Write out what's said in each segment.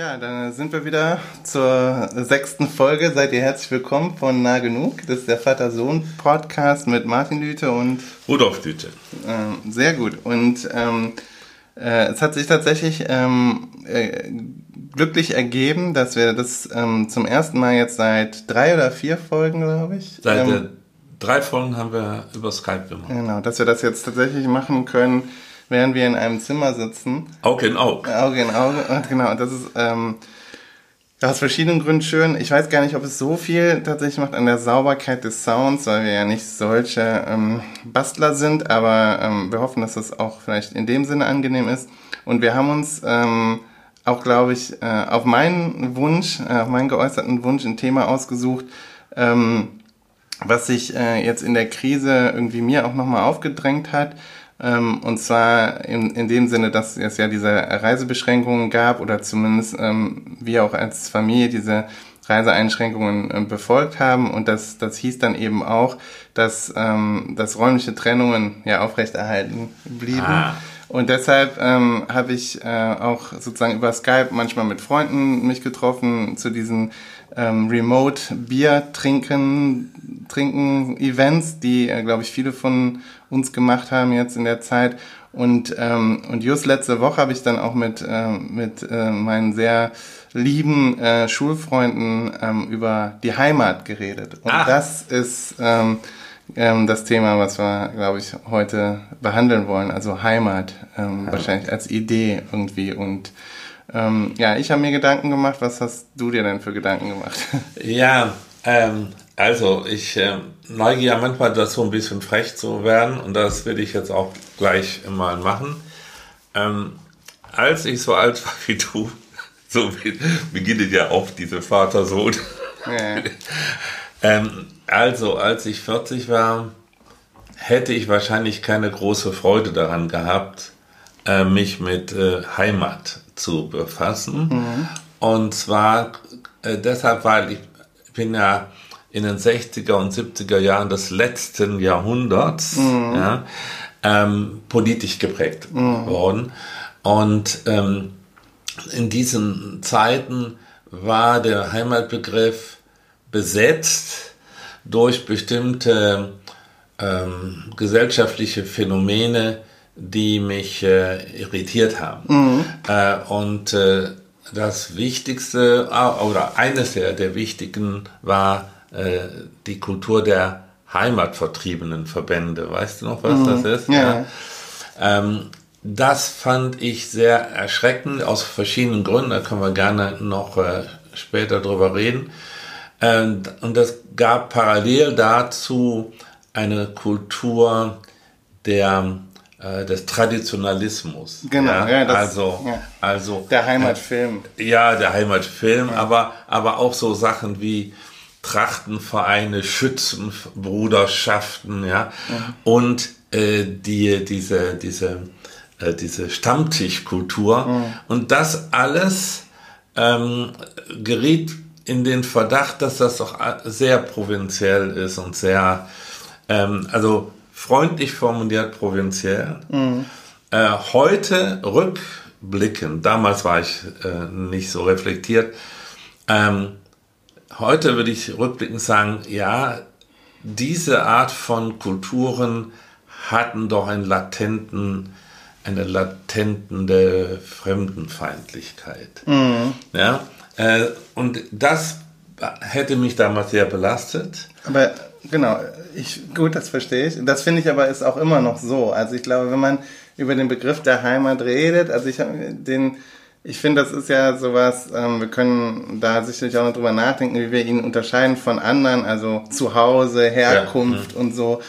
Ja, dann sind wir wieder zur sechsten Folge. Seid ihr herzlich willkommen von Nah Genug. Das ist der Vater-Sohn-Podcast mit Martin Lüte und Rudolf Lüte. Ähm, sehr gut. Und ähm, äh, es hat sich tatsächlich ähm, äh, glücklich ergeben, dass wir das ähm, zum ersten Mal jetzt seit drei oder vier Folgen, glaube ich. Seit ähm, drei Folgen haben wir über Skype gemacht. Genau, dass wir das jetzt tatsächlich machen können während wir in einem Zimmer sitzen. Auge in Auge. Auge in Auge. Und genau, das ist ähm, aus verschiedenen Gründen schön. Ich weiß gar nicht, ob es so viel tatsächlich macht an der Sauberkeit des Sounds, weil wir ja nicht solche ähm, Bastler sind, aber ähm, wir hoffen, dass das auch vielleicht in dem Sinne angenehm ist. Und wir haben uns ähm, auch, glaube ich, äh, auf meinen Wunsch, äh, auf meinen geäußerten Wunsch ein Thema ausgesucht, ähm, was sich äh, jetzt in der Krise irgendwie mir auch nochmal aufgedrängt hat. Ähm, und zwar in, in dem Sinne, dass es ja diese Reisebeschränkungen gab oder zumindest ähm, wir auch als Familie diese Reiseeinschränkungen äh, befolgt haben. Und das, das hieß dann eben auch, dass, ähm, dass räumliche Trennungen ja aufrechterhalten blieben. Ah. Und deshalb ähm, habe ich äh, auch sozusagen über Skype manchmal mit Freunden mich getroffen zu diesen ähm, Remote Bier trinken, trinken Events, die, äh, glaube ich, viele von uns gemacht haben jetzt in der Zeit. Und, ähm, und just letzte Woche habe ich dann auch mit, äh, mit äh, meinen sehr lieben äh, Schulfreunden ähm, über die Heimat geredet. Und Ach. das ist ähm, ähm, das Thema, was wir, glaube ich, heute behandeln wollen. Also Heimat, ähm, ja. wahrscheinlich als Idee irgendwie. Und ähm, ja, ich habe mir Gedanken gemacht. Was hast du dir denn für Gedanken gemacht? Ja, ähm, also ich äh, neige ja manchmal dazu, ein bisschen frech zu werden und das will ich jetzt auch gleich mal machen. Ähm, als ich so alt war wie du, so beginnt ja auch diese Vater-Sohn. Ja. ähm, also, als ich 40 war, hätte ich wahrscheinlich keine große Freude daran gehabt, äh, mich mit äh, Heimat zu befassen. Mhm. Und zwar äh, deshalb, weil ich bin ja in den 60er und 70er Jahren des letzten Jahrhunderts mhm. ja, ähm, politisch geprägt mhm. worden. Und ähm, in diesen Zeiten war der Heimatbegriff besetzt durch bestimmte ähm, gesellschaftliche Phänomene, die mich äh, irritiert haben. Mhm. Äh, und äh, das Wichtigste oder eines der, der wichtigen war äh, die Kultur der heimatvertriebenen Verbände. Weißt du noch, was mhm. das ist? Ja. ja. Ähm, das fand ich sehr erschreckend aus verschiedenen Gründen. Da können wir gerne noch äh, später drüber reden. Ähm, und es gab parallel dazu eine Kultur der äh, des Traditionalismus. Genau, ja, ja das, also, ja. also der Heimatfilm. Äh, ja, der Heimatfilm, ja. aber aber auch so Sachen wie Trachtenvereine, Schützenbruderschaften, ja, mhm. und äh, die diese diese äh, diese Stammtischkultur mhm. und das alles ähm, geriet in den Verdacht, dass das doch sehr provinziell ist und sehr ähm, also freundlich formuliert provinziell. Mhm. Äh, heute rückblickend, damals war ich äh, nicht so reflektiert, ähm, heute würde ich rückblickend sagen, ja, diese Art von Kulturen hatten doch einen latenten, eine latente Fremdenfeindlichkeit. Mhm. Ja, äh, und das hätte mich damals sehr belastet. Aber genau, ich, gut, das verstehe ich. Das finde ich aber ist auch immer noch so. Also ich glaube, wenn man über den Begriff der Heimat redet, also ich den, ich finde, das ist ja sowas, ähm, wir können da sicherlich auch noch drüber nachdenken, wie wir ihn unterscheiden von anderen, also Zuhause, Herkunft ja. und so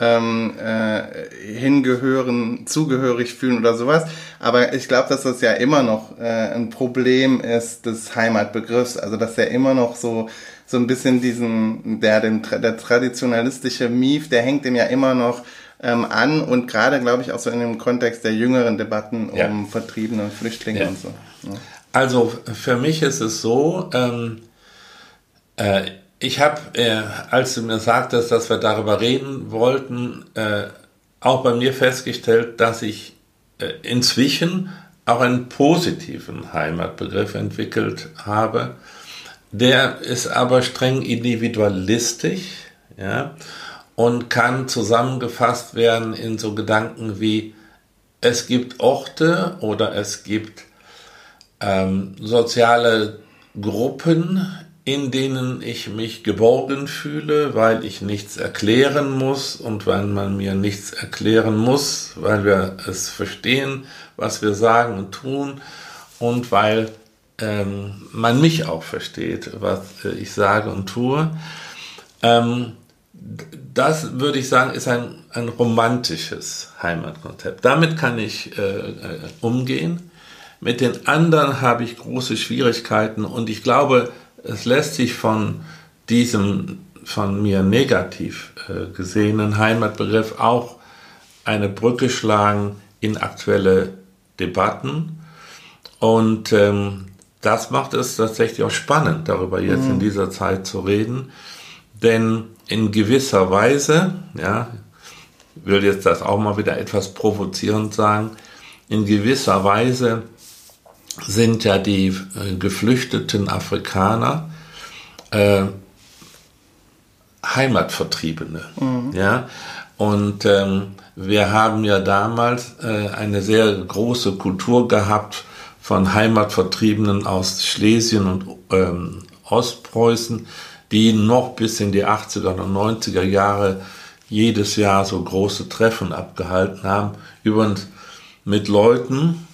ähm, äh, hingehören, zugehörig fühlen oder sowas. Aber ich glaube, dass das ja immer noch äh, ein Problem ist des Heimatbegriffs, also dass er immer noch so so ein bisschen diesen, der, den, der traditionalistische Mief, der hängt dem ja immer noch ähm, an und gerade, glaube ich, auch so in dem Kontext der jüngeren Debatten ja. um Vertriebene und Flüchtlinge ja. und so. Ja. Also für mich ist es so, ähm, äh, ich habe, äh, als du mir sagtest, dass wir darüber reden wollten, äh, auch bei mir festgestellt, dass ich äh, inzwischen auch einen positiven Heimatbegriff entwickelt habe. Der ist aber streng individualistisch, ja, und kann zusammengefasst werden in so Gedanken wie es gibt Orte oder es gibt ähm, soziale Gruppen, in denen ich mich geborgen fühle, weil ich nichts erklären muss und weil man mir nichts erklären muss, weil wir es verstehen, was wir sagen und tun und weil ähm, man mich auch versteht, was äh, ich sage und tue. Ähm, das würde ich sagen, ist ein, ein romantisches Heimatkonzept. Damit kann ich äh, äh, umgehen. Mit den anderen habe ich große Schwierigkeiten und ich glaube, es lässt sich von diesem von mir negativ äh, gesehenen Heimatbegriff auch eine Brücke schlagen in aktuelle Debatten. Und ähm, das macht es tatsächlich auch spannend, darüber jetzt mhm. in dieser Zeit zu reden. Denn in gewisser Weise, ja, ich will jetzt das auch mal wieder etwas provozierend sagen, in gewisser Weise sind ja die äh, geflüchteten Afrikaner äh, Heimatvertriebene. Mhm. Ja? Und ähm, wir haben ja damals äh, eine sehr große Kultur gehabt von Heimatvertriebenen aus Schlesien und ähm, Ostpreußen, die noch bis in die 80er und 90er Jahre jedes Jahr so große Treffen abgehalten haben. Übrigens mit Leuten,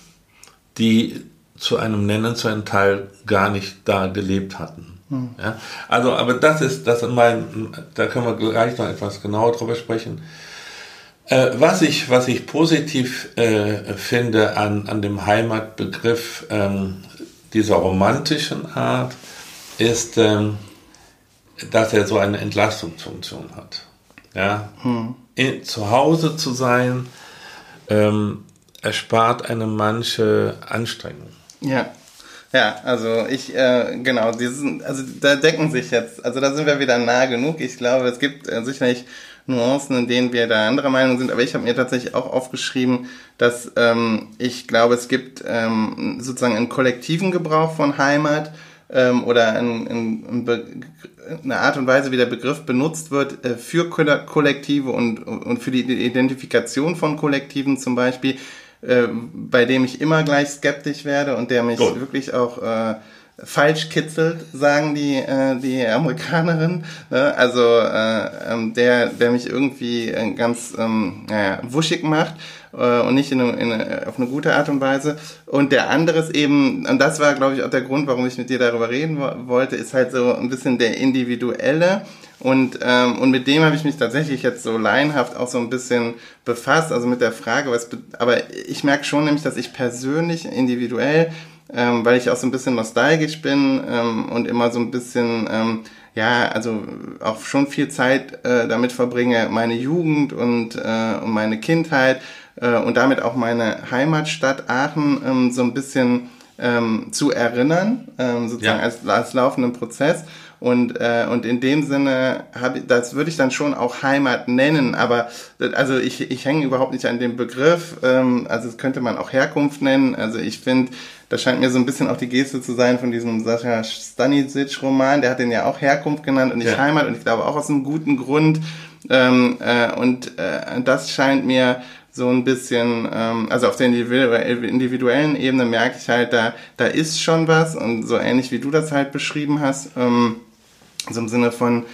die zu einem nennenswerten Teil gar nicht da gelebt hatten. Hm. Ja, also, aber das ist, das mein, da können wir gleich noch etwas genauer drüber sprechen. Äh, was ich, was ich positiv äh, finde an, an dem Heimatbegriff ähm, dieser romantischen Art, ist, ähm, dass er so eine Entlastungsfunktion hat. Ja, hm. In, zu Hause zu sein, ähm, erspart einem manche Anstrengung. Ja. Ja, also ich, äh, genau, diesen, also da decken sich jetzt, also da sind wir wieder nah genug. Ich glaube, es gibt äh, sicherlich Nuancen, in denen wir da anderer Meinung sind, aber ich habe mir tatsächlich auch aufgeschrieben, dass ähm, ich glaube, es gibt ähm, sozusagen einen kollektiven Gebrauch von Heimat ähm, oder ein, ein, ein eine Art und Weise, wie der Begriff benutzt wird äh, für Kollektive und, und für die Identifikation von Kollektiven zum Beispiel, äh, bei dem ich immer gleich skeptisch werde und der mich Gut. wirklich auch äh, falsch kitzelt, sagen die, äh, die Amerikanerin. Ne? Also äh, ähm, der, der mich irgendwie äh, ganz ähm, naja, wuschig macht äh, und nicht in eine, in eine, auf eine gute Art und Weise. Und der andere ist eben, und das war, glaube ich, auch der Grund, warum ich mit dir darüber reden wo wollte, ist halt so ein bisschen der individuelle. Und, ähm, und mit dem habe ich mich tatsächlich jetzt so laienhaft auch so ein bisschen befasst, also mit der Frage, was, aber ich merke schon nämlich, dass ich persönlich individuell, ähm, weil ich auch so ein bisschen nostalgisch bin ähm, und immer so ein bisschen, ähm, ja, also auch schon viel Zeit äh, damit verbringe, meine Jugend und, äh, und meine Kindheit äh, und damit auch meine Heimatstadt Aachen ähm, so ein bisschen ähm, zu erinnern, ähm, sozusagen ja. als, als laufenden Prozess. Und, äh, und in dem Sinne ich, das würde ich dann schon auch Heimat nennen, aber also ich, ich hänge überhaupt nicht an dem Begriff, ähm, also das könnte man auch Herkunft nennen. Also ich finde, das scheint mir so ein bisschen auch die Geste zu sein von diesem Sascha Stanisic-Roman, der hat den ja auch Herkunft genannt und nicht ja. Heimat und ich glaube auch aus einem guten Grund. Ähm, äh, und äh, das scheint mir so ein bisschen, ähm, also auf der individuellen Ebene merke ich halt, da, da ist schon was und so ähnlich wie du das halt beschrieben hast, ähm, so im Sinne von,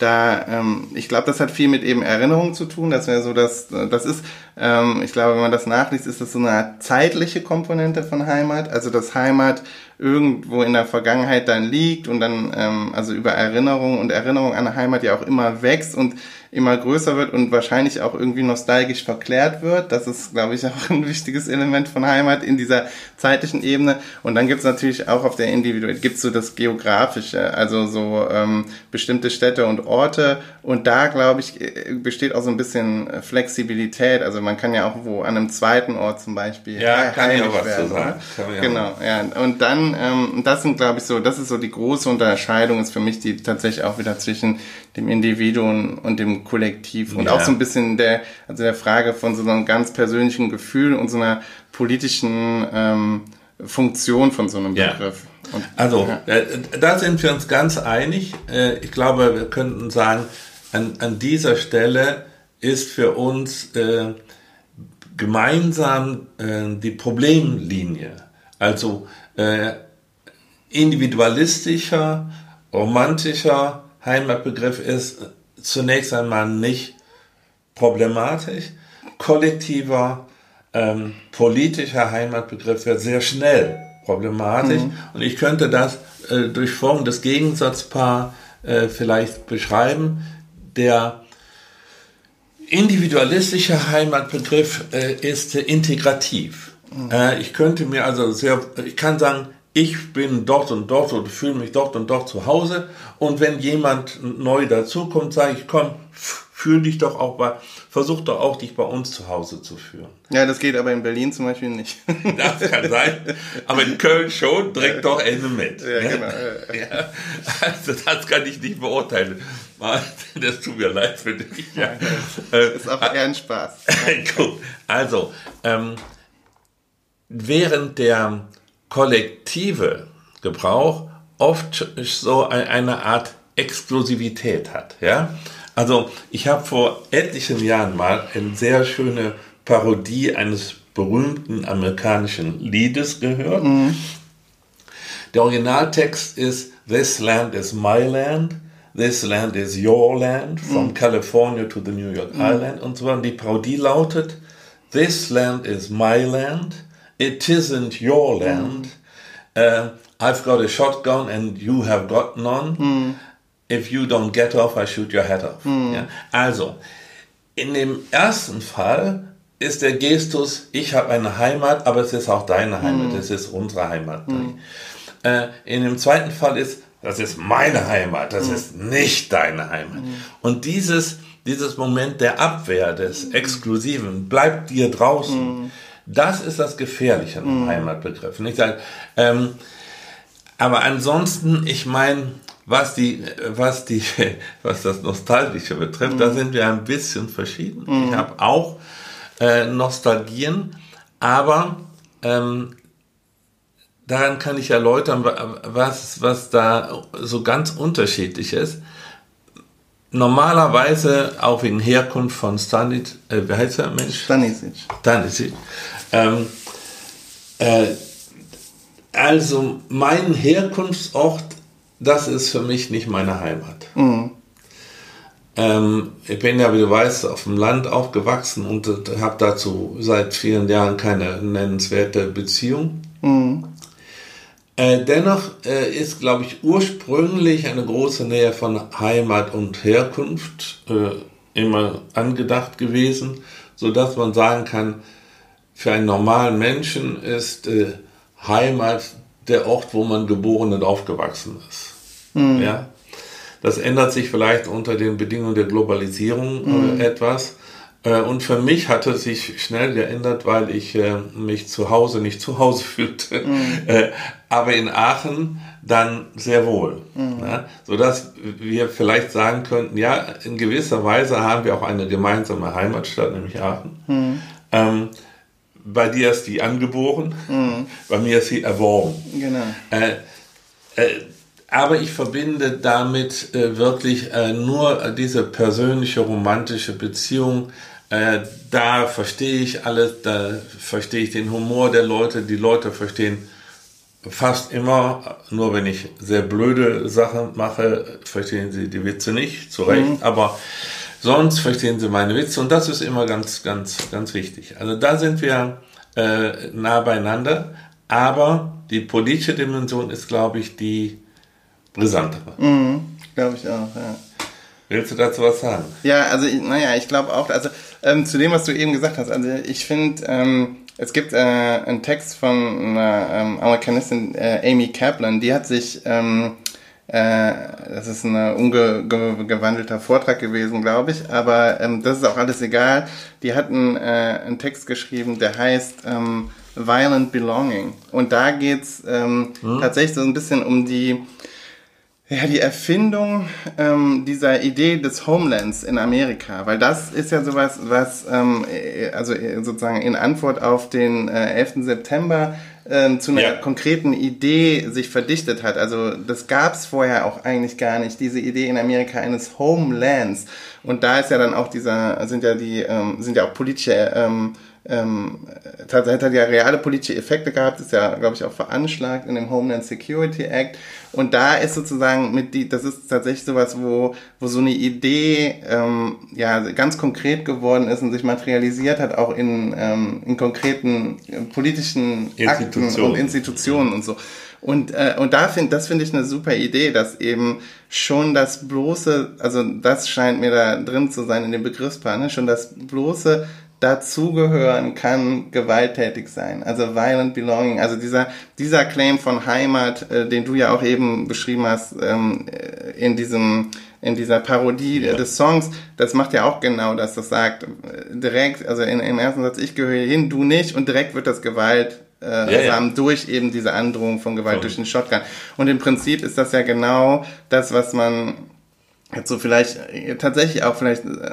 da, ähm, ich glaube, das hat viel mit eben Erinnerung zu tun. Das wäre so, dass das ist, ähm, ich glaube, wenn man das nachliest, ist das so eine zeitliche Komponente von Heimat. Also dass Heimat irgendwo in der Vergangenheit dann liegt und dann, ähm, also über Erinnerung und Erinnerung an Heimat ja auch immer wächst und immer größer wird und wahrscheinlich auch irgendwie nostalgisch verklärt wird. Das ist, glaube ich, auch ein wichtiges Element von Heimat in dieser zeitlichen Ebene. Und dann gibt es natürlich auch auf der individuellen, gibt es so das Geografische, also so ähm, bestimmte Städte und Orte. Und da, glaube ich, besteht auch so ein bisschen Flexibilität. Also man kann ja auch wo an einem zweiten Ort zum Beispiel ja, kann ja was werden. Zu sagen. Genau, ja. Und dann, ähm, das sind, glaube ich, so, das ist so die große Unterscheidung, ist für mich die tatsächlich auch wieder zwischen dem Individuum und dem Kollektiv und ja. auch so ein bisschen der, also der Frage von so einem ganz persönlichen Gefühl und so einer politischen ähm, Funktion von so einem Begriff. Ja. Und, also, ja. äh, da sind wir uns ganz einig. Äh, ich glaube, wir könnten sagen, an, an dieser Stelle ist für uns äh, gemeinsam äh, die Problemlinie. Also äh, individualistischer, romantischer Heimatbegriff ist zunächst einmal nicht problematisch. Kollektiver, ähm, politischer Heimatbegriff wird sehr schnell problematisch. Mhm. Und ich könnte das äh, durch folgendes Gegensatzpaar äh, vielleicht beschreiben. Der individualistische Heimatbegriff äh, ist integrativ. Mhm. Äh, ich könnte mir also sehr, ich kann sagen, ich bin dort und dort oder fühle mich dort und dort zu Hause. Und wenn jemand neu dazukommt, sage ich, komm, fühl dich doch auch bei, versuch doch auch dich bei uns zu Hause zu führen. Ja, das geht aber in Berlin zum Beispiel nicht. Das kann sein, aber in Köln schon, direkt doch Ende mit. Ja, genau. Ja, also das kann ich nicht beurteilen. Das tut mir leid für dich. Ja. Das ist auch eher ein Spaß. Gut, also, ähm, während der kollektive Gebrauch oft so eine Art Exklusivität hat. Ja? Also ich habe vor etlichen Jahren mal eine sehr schöne Parodie eines berühmten amerikanischen Liedes gehört. Mhm. Der Originaltext ist This land is my land, this land is your land, from mhm. California to the New York mhm. Island und so weiter. Die Parodie lautet This land is my land, it isn't your land. Mm. Uh, I've got a shotgun and you have got none. Mm. If you don't get off, I shoot your head off. Mm. Ja? Also, in dem ersten Fall ist der Gestus, ich habe eine Heimat, aber es ist auch deine Heimat, es ist unsere Heimat. Äh, in dem zweiten Fall ist, das ist meine Heimat, das ist nicht deine Heimat. Und dieses, dieses Moment der Abwehr, des Exklusiven, bleibt dir draußen das ist das Gefährliche im mhm. Heimatbegriff. Nicht? Ähm, aber ansonsten, ich meine, was die, was die, was das Nostalgische betrifft, mhm. da sind wir ein bisschen verschieden. Mhm. Ich habe auch äh, Nostalgien, aber ähm, daran kann ich erläutern, was, was da so ganz unterschiedlich ist normalerweise auch wegen Herkunft von Stanisic, äh, wie heißt der Mensch? Stanisic. Stanisic. Ähm, äh, also mein Herkunftsort, das ist für mich nicht meine Heimat. Mhm. Ähm, ich bin ja, wie du weißt, auf dem Land aufgewachsen und habe dazu seit vielen Jahren keine nennenswerte Beziehung. Mhm. Äh, dennoch äh, ist, glaube ich, ursprünglich eine große Nähe von Heimat und Herkunft äh, immer angedacht gewesen, so dass man sagen kann, für einen normalen Menschen ist äh, Heimat der Ort, wo man geboren und aufgewachsen ist. Mhm. Ja? Das ändert sich vielleicht unter den Bedingungen der Globalisierung mhm. etwas. Und für mich hat es sich schnell geändert, weil ich äh, mich zu Hause nicht zu Hause fühlte, mhm. Äh, aber in Aachen dann sehr wohl. Mhm. Ja, sodass wir vielleicht sagen könnten, ja, in gewisser Weise haben wir auch eine gemeinsame Heimatstadt, nämlich Aachen. Mhm. Ähm, bei dir ist die angeboren, mhm. bei mir ist sie erworben. Genau. Äh, äh, aber ich verbinde damit äh, wirklich äh, nur diese persönliche romantische Beziehung. Äh, da verstehe ich alles, da verstehe ich den Humor der Leute. Die Leute verstehen fast immer, nur wenn ich sehr blöde Sachen mache, verstehen sie die Witze nicht, zu Recht. Mhm. Aber sonst verstehen sie meine Witze und das ist immer ganz, ganz, ganz wichtig. Also da sind wir äh, nah beieinander. Aber die politische Dimension ist, glaube ich, die brisantere. Mhm, glaube ich auch, ja. Willst du dazu was sagen? Ja, also, naja, ich glaube auch, also ähm, zu dem, was du eben gesagt hast, also ich finde, ähm, es gibt äh, einen Text von einer ähm, Amerikanistin, äh, Amy Kaplan, die hat sich, ähm, äh, das ist ein umgewandelter Vortrag gewesen, glaube ich, aber ähm, das ist auch alles egal. Die hat einen, äh, einen Text geschrieben, der heißt ähm, Violent Belonging. Und da geht's ähm, hm? tatsächlich so ein bisschen um die Ja, die Erfindung ähm, dieser Idee des Homelands in Amerika, weil das ist ja sowas, was ähm, äh, also äh, sozusagen in Antwort auf den äh, 11. September ähm, zu einer ja. konkreten Idee sich verdichtet hat. Also das gab es vorher auch eigentlich gar nicht, diese Idee in Amerika eines Homelands. Und da ist ja dann auch dieser, sind ja die, ähm, sind ja auch politische ähm, ähm, tatsächlich hat ja reale politische Effekte gehabt, ist ja, glaube ich, auch veranschlagt in dem Homeland Security Act. Und da ist sozusagen mit die, das ist tatsächlich sowas, wo, wo so eine Idee ähm, ja ganz konkret geworden ist und sich materialisiert hat, auch in, ähm, in konkreten äh, politischen Akten und Institutionen und so. Und, äh, und da finde das finde ich eine super Idee, dass eben schon das bloße, also das scheint mir da drin zu sein in dem Begriffspaar, ne? schon das bloße dazugehören kann gewalttätig sein. Also violent belonging, also dieser, dieser Claim von Heimat, äh, den du ja auch eben beschrieben hast, ähm, äh, in diesem, in dieser Parodie ja. des Songs, das macht ja auch genau das, das sagt äh, direkt, also in, im ersten Satz, ich gehöre hin, du nicht, und direkt wird das Gewalt äh, ja, ja. durch eben diese Androhung von Gewalt so. durch den Shotgun. Und im Prinzip ist das ja genau das, was man jetzt so vielleicht äh, tatsächlich auch vielleicht äh,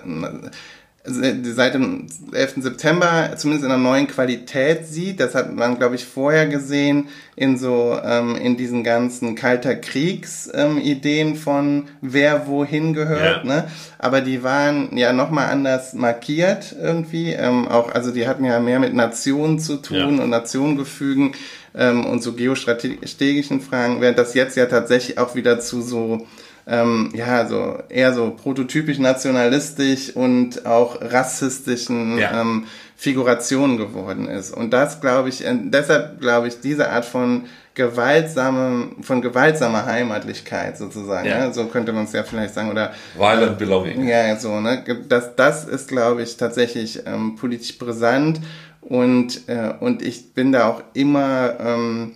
seit dem 11. September zumindest in einer neuen Qualität sieht. Das hat man, glaube ich, vorher gesehen in so ähm, in diesen ganzen kalter Kriegsideen ähm, von wer wohin gehört. Ja. Ne? Aber die waren ja nochmal anders markiert irgendwie. Ähm, auch also die hatten ja mehr mit Nationen zu tun ja. und Nationengefügen ähm, und so geostrategischen Fragen, während das jetzt ja tatsächlich auch wieder zu so ähm, ja, so eher so prototypisch nationalistisch und auch rassistischen ja. ähm, Figurationen geworden ist. Und das glaube ich, äh, deshalb glaube ich, diese Art von gewaltsame, von gewaltsamer Heimatlichkeit sozusagen, ja. ne? so könnte man es ja vielleicht sagen, oder Violent Belonging. Ja, so, ne? Das, das ist, glaube ich, tatsächlich ähm, politisch brisant und, äh, und ich bin da auch immer ähm,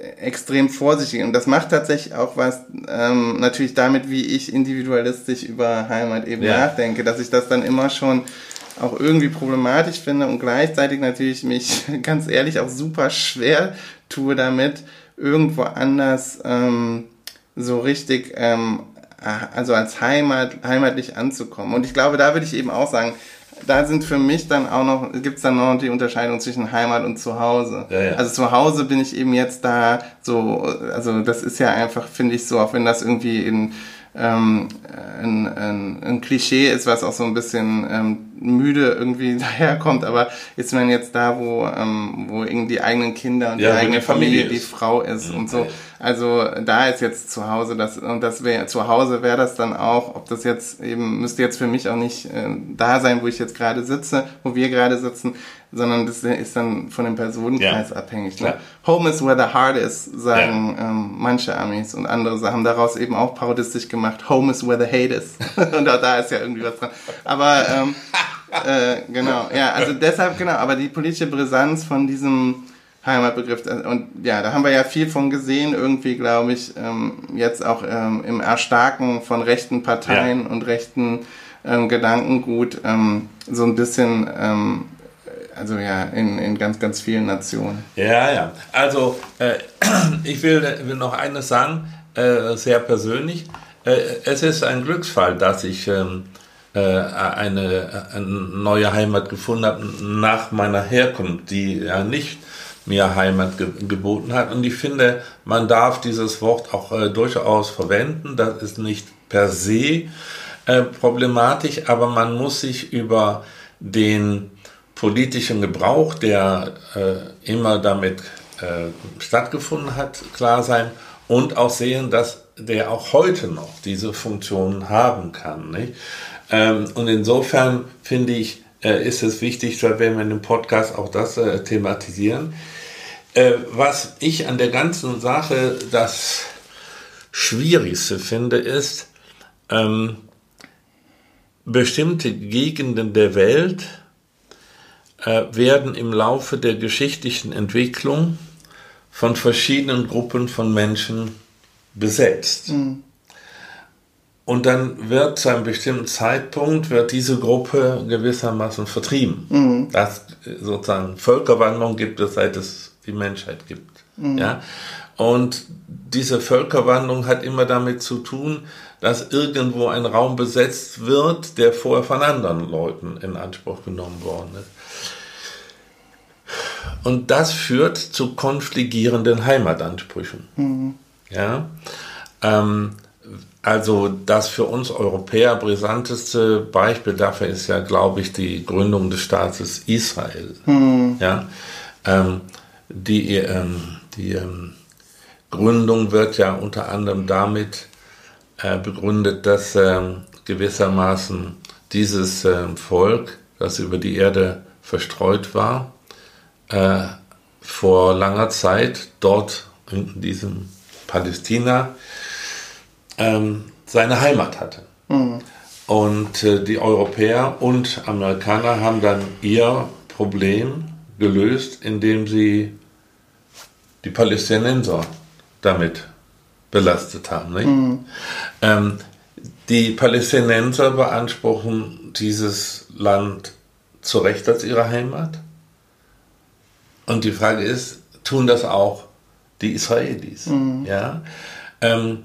extrem vorsichtig. Und das macht tatsächlich auch was ähm, natürlich damit, wie ich individualistisch über Heimat eben ja. nachdenke, dass ich das dann immer schon auch irgendwie problematisch finde und gleichzeitig natürlich mich ganz ehrlich auch super schwer tue damit, irgendwo anders ähm, so richtig ähm, also als Heimat, heimatlich anzukommen. Und ich glaube, da würde ich eben auch sagen, da sind für mich dann auch noch, gibt's dann noch die Unterscheidung zwischen Heimat und Zuhause. Ja, ja. Also zu Hause bin ich eben jetzt da so, also das ist ja einfach, finde ich so, auch wenn das irgendwie in ähm, ein, ein, ein Klischee ist, was auch so ein bisschen ähm, müde irgendwie daherkommt, aber ist man jetzt da, wo, ähm, wo irgendwie die eigenen Kinder und ja, die eigene Familie, Familie die Frau ist mhm. und so. Also da ist jetzt zu Hause das und das wäre zu Hause wäre das dann auch, ob das jetzt eben müsste jetzt für mich auch nicht äh, da sein, wo ich jetzt gerade sitze, wo wir gerade sitzen, sondern das ist dann von dem Personenkreis ja. abhängig. Ne? Ja. Home is where the heart is, sagen ja. ähm, manche Amis und andere haben daraus eben auch parodistisch gemacht. Home is where the hate is. und auch da ist ja irgendwie was dran. Aber ähm, äh, genau, ja, also deshalb genau. Aber die politische Brisanz von diesem Heimatbegriff äh, und ja, da haben wir ja viel von gesehen, irgendwie glaube ich ähm, jetzt auch ähm, im Erstarken von rechten Parteien und rechten ähm, Gedankengut ähm, so ein bisschen ähm, also ja, in, in ganz, ganz vielen Nationen. Ja, ja. Also äh, ich will, will noch eines sagen, äh, sehr persönlich. Äh, es ist ein Glücksfall, dass ich ähm, äh, eine, eine, neue Heimat gefunden habe nach meiner Herkunft, die ja nicht mir Heimat ge geboten hat. Und ich finde, man darf dieses Wort auch äh, durchaus verwenden. Das ist nicht per se äh, problematisch, aber man muss sich über den politischen Gebrauch, der äh, immer damit äh, stattgefunden hat, klar sein und auch sehen, dass der auch heute noch diese Funktionen haben kann. Nicht? Ähm, und insofern finde ich, äh, ist es wichtig, dass wir in dem Podcast auch das äh, thematisieren. Äh, was ich an der ganzen Sache das Schwierigste finde, ist, ähm, bestimmte Gegenden der Welt werden im Laufe der geschichtlichen Entwicklung von verschiedenen Gruppen von Menschen besetzt. Mhm. Und dann wird zu einem bestimmten Zeitpunkt wird diese Gruppe gewissermaßen vertrieben. Mhm. Das sozusagen Völkerwanderung gibt es, seit es die Menschheit gibt. Mhm. Ja? Und diese Völkerwanderung hat immer damit zu tun, dass irgendwo ein Raum besetzt wird, der vorher von anderen Leuten in Anspruch genommen worden ist. Und das führt zu konfligierenden Heimatansprüchen. Mhm. Ja? Ähm, also das für uns Europäer brisanteste Beispiel dafür ist ja, glaube ich, die Gründung des Staates Israel. Mhm. Ja? Ähm, die ähm, die ähm, Gründung wird ja unter anderem damit äh, begründet, dass ähm, gewissermaßen dieses ähm, Volk, das über die Erde verstreut war, äh, vor langer Zeit dort in diesem Palästina ähm, seine Heimat hatte. Mhm. Und äh, die Europäer und Amerikaner haben dann ihr Problem gelöst, indem sie die Palästinenser damit belastet haben. Mhm. Ähm, die Palästinenser beanspruchen dieses Land zu Recht als ihre Heimat. Und die Frage ist, tun das auch die Israelis? Mhm. Ja? Ähm,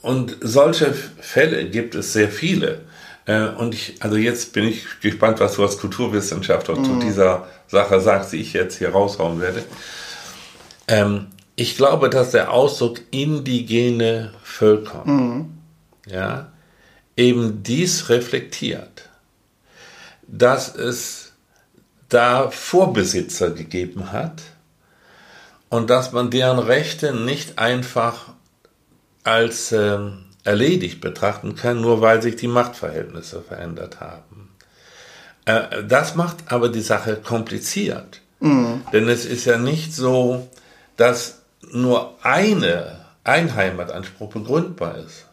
und solche Fälle gibt es sehr viele. Äh, und ich, also jetzt bin ich gespannt, was du als Kulturwissenschaftler mhm. zu dieser Sache sagst, die ich jetzt hier raushauen werde. Ähm, ich glaube, dass der Ausdruck indigene Völker mhm. ja, eben dies reflektiert, dass es da Vorbesitzer gegeben hat und dass man deren Rechte nicht einfach als äh, erledigt betrachten kann, nur weil sich die Machtverhältnisse verändert haben. Äh, das macht aber die Sache kompliziert. Mhm. Denn es ist ja nicht so, dass nur eine, ein Heimatanspruch begründbar ist.